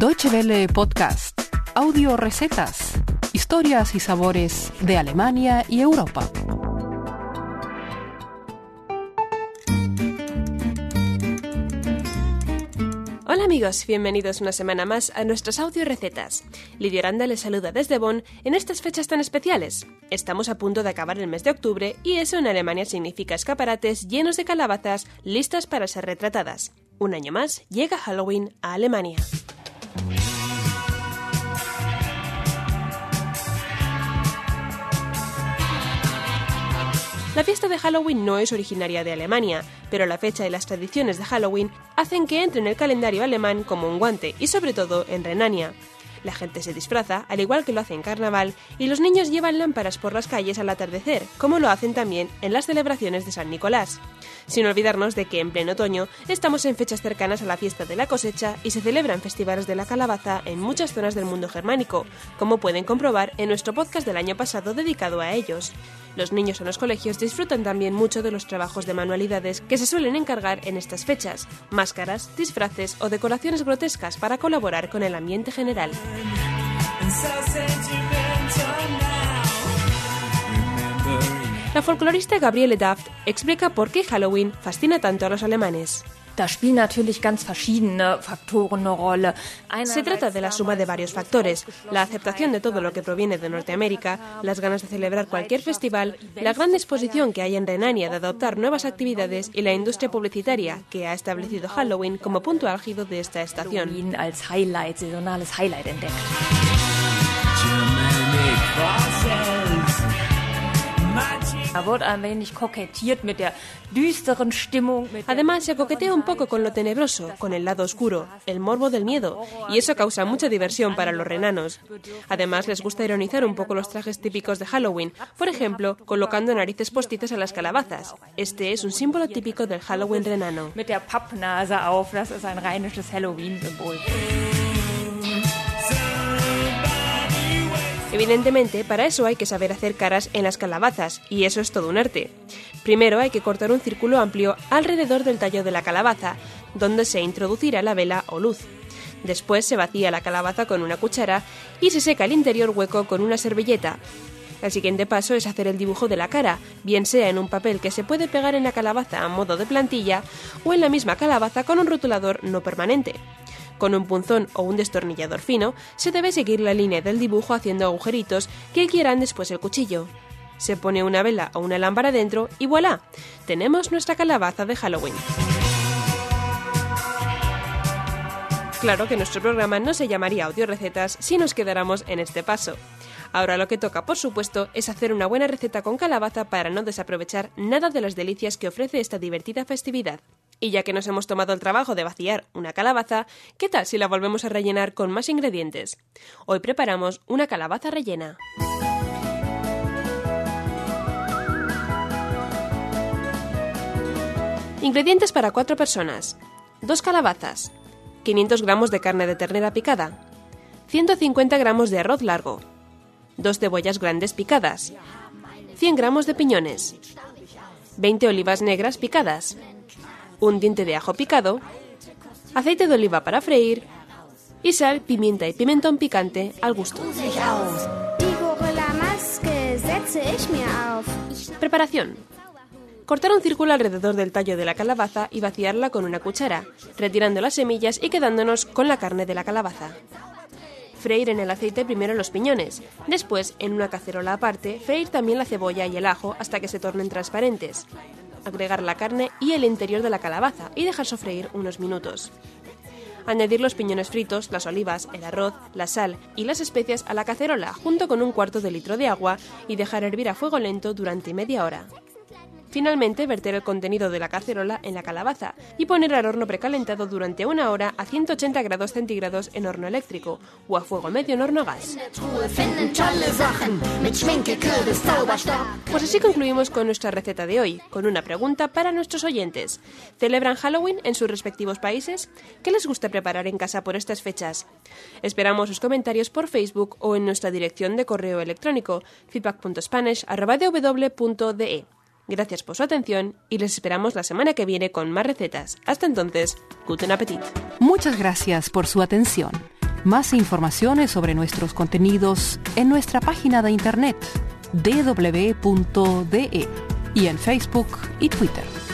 Deutsche Welle Podcast, audio recetas, historias y sabores de Alemania y Europa. Hola amigos, bienvenidos una semana más a nuestras audio recetas. Lidia Aranda les saluda desde Bonn en estas fechas tan especiales. Estamos a punto de acabar el mes de octubre y eso en Alemania significa escaparates llenos de calabazas listas para ser retratadas. Un año más llega Halloween a Alemania. La fiesta de Halloween no es originaria de Alemania, pero la fecha y las tradiciones de Halloween hacen que entre en el calendario alemán como un guante, y sobre todo en Renania. La gente se disfraza, al igual que lo hace en carnaval, y los niños llevan lámparas por las calles al atardecer, como lo hacen también en las celebraciones de San Nicolás. Sin olvidarnos de que en pleno otoño estamos en fechas cercanas a la fiesta de la cosecha y se celebran festivales de la calabaza en muchas zonas del mundo germánico, como pueden comprobar en nuestro podcast del año pasado dedicado a ellos. Los niños en los colegios disfrutan también mucho de los trabajos de manualidades que se suelen encargar en estas fechas, máscaras, disfraces o decoraciones grotescas para colaborar con el ambiente general. La folclorista Gabriele Daft explica por qué Halloween fascina tanto a los alemanes. Se trata de la suma de varios factores, la aceptación de todo lo que proviene de Norteamérica, las ganas de celebrar cualquier festival, la gran disposición que hay en Renania de adoptar nuevas actividades y la industria publicitaria que ha establecido Halloween como punto álgido de esta estación. Además, se coquetea un poco con lo tenebroso, con el lado oscuro, el morbo del miedo, y eso causa mucha diversión para los renanos. Además, les gusta ironizar un poco los trajes típicos de Halloween, por ejemplo, colocando narices postizas a las calabazas. Este es un símbolo típico del Halloween renano. Evidentemente, para eso hay que saber hacer caras en las calabazas, y eso es todo un arte. Primero hay que cortar un círculo amplio alrededor del tallo de la calabaza, donde se introducirá la vela o luz. Después se vacía la calabaza con una cuchara y se seca el interior hueco con una servilleta. El siguiente paso es hacer el dibujo de la cara, bien sea en un papel que se puede pegar en la calabaza a modo de plantilla o en la misma calabaza con un rotulador no permanente. Con un punzón o un destornillador fino, se debe seguir la línea del dibujo haciendo agujeritos que quieran después el cuchillo. Se pone una vela o una lámpara dentro y voilà, tenemos nuestra calabaza de Halloween. Claro que nuestro programa no se llamaría Audio Recetas si nos quedáramos en este paso. Ahora lo que toca, por supuesto, es hacer una buena receta con calabaza para no desaprovechar nada de las delicias que ofrece esta divertida festividad. Y ya que nos hemos tomado el trabajo de vaciar una calabaza, ¿qué tal si la volvemos a rellenar con más ingredientes? Hoy preparamos una calabaza rellena. Ingredientes para cuatro personas. Dos calabazas, 500 gramos de carne de ternera picada, 150 gramos de arroz largo, dos cebollas grandes picadas, 100 gramos de piñones, 20 olivas negras picadas, un diente de ajo picado, aceite de oliva para freír y sal, pimienta y pimentón picante al gusto. Preparación. Cortar un círculo alrededor del tallo de la calabaza y vaciarla con una cuchara, retirando las semillas y quedándonos con la carne de la calabaza. Freír en el aceite primero los piñones, después, en una cacerola aparte, freír también la cebolla y el ajo hasta que se tornen transparentes agregar la carne y el interior de la calabaza y dejar sofreír unos minutos. Añadir los piñones fritos, las olivas, el arroz, la sal y las especias a la cacerola junto con un cuarto de litro de agua y dejar hervir a fuego lento durante media hora. Finalmente, verter el contenido de la cacerola en la calabaza y poner al horno precalentado durante una hora a 180 grados centígrados en horno eléctrico o a fuego medio en horno gas. Pues así concluimos con nuestra receta de hoy, con una pregunta para nuestros oyentes. ¿Celebran Halloween en sus respectivos países? ¿Qué les gusta preparar en casa por estas fechas? Esperamos sus comentarios por Facebook o en nuestra dirección de correo electrónico feedback.spanish.de. Gracias por su atención y les esperamos la semana que viene con más recetas. Hasta entonces, guten appetit. Muchas gracias por su atención. Más informaciones sobre nuestros contenidos en nuestra página de internet www.de y en Facebook y Twitter.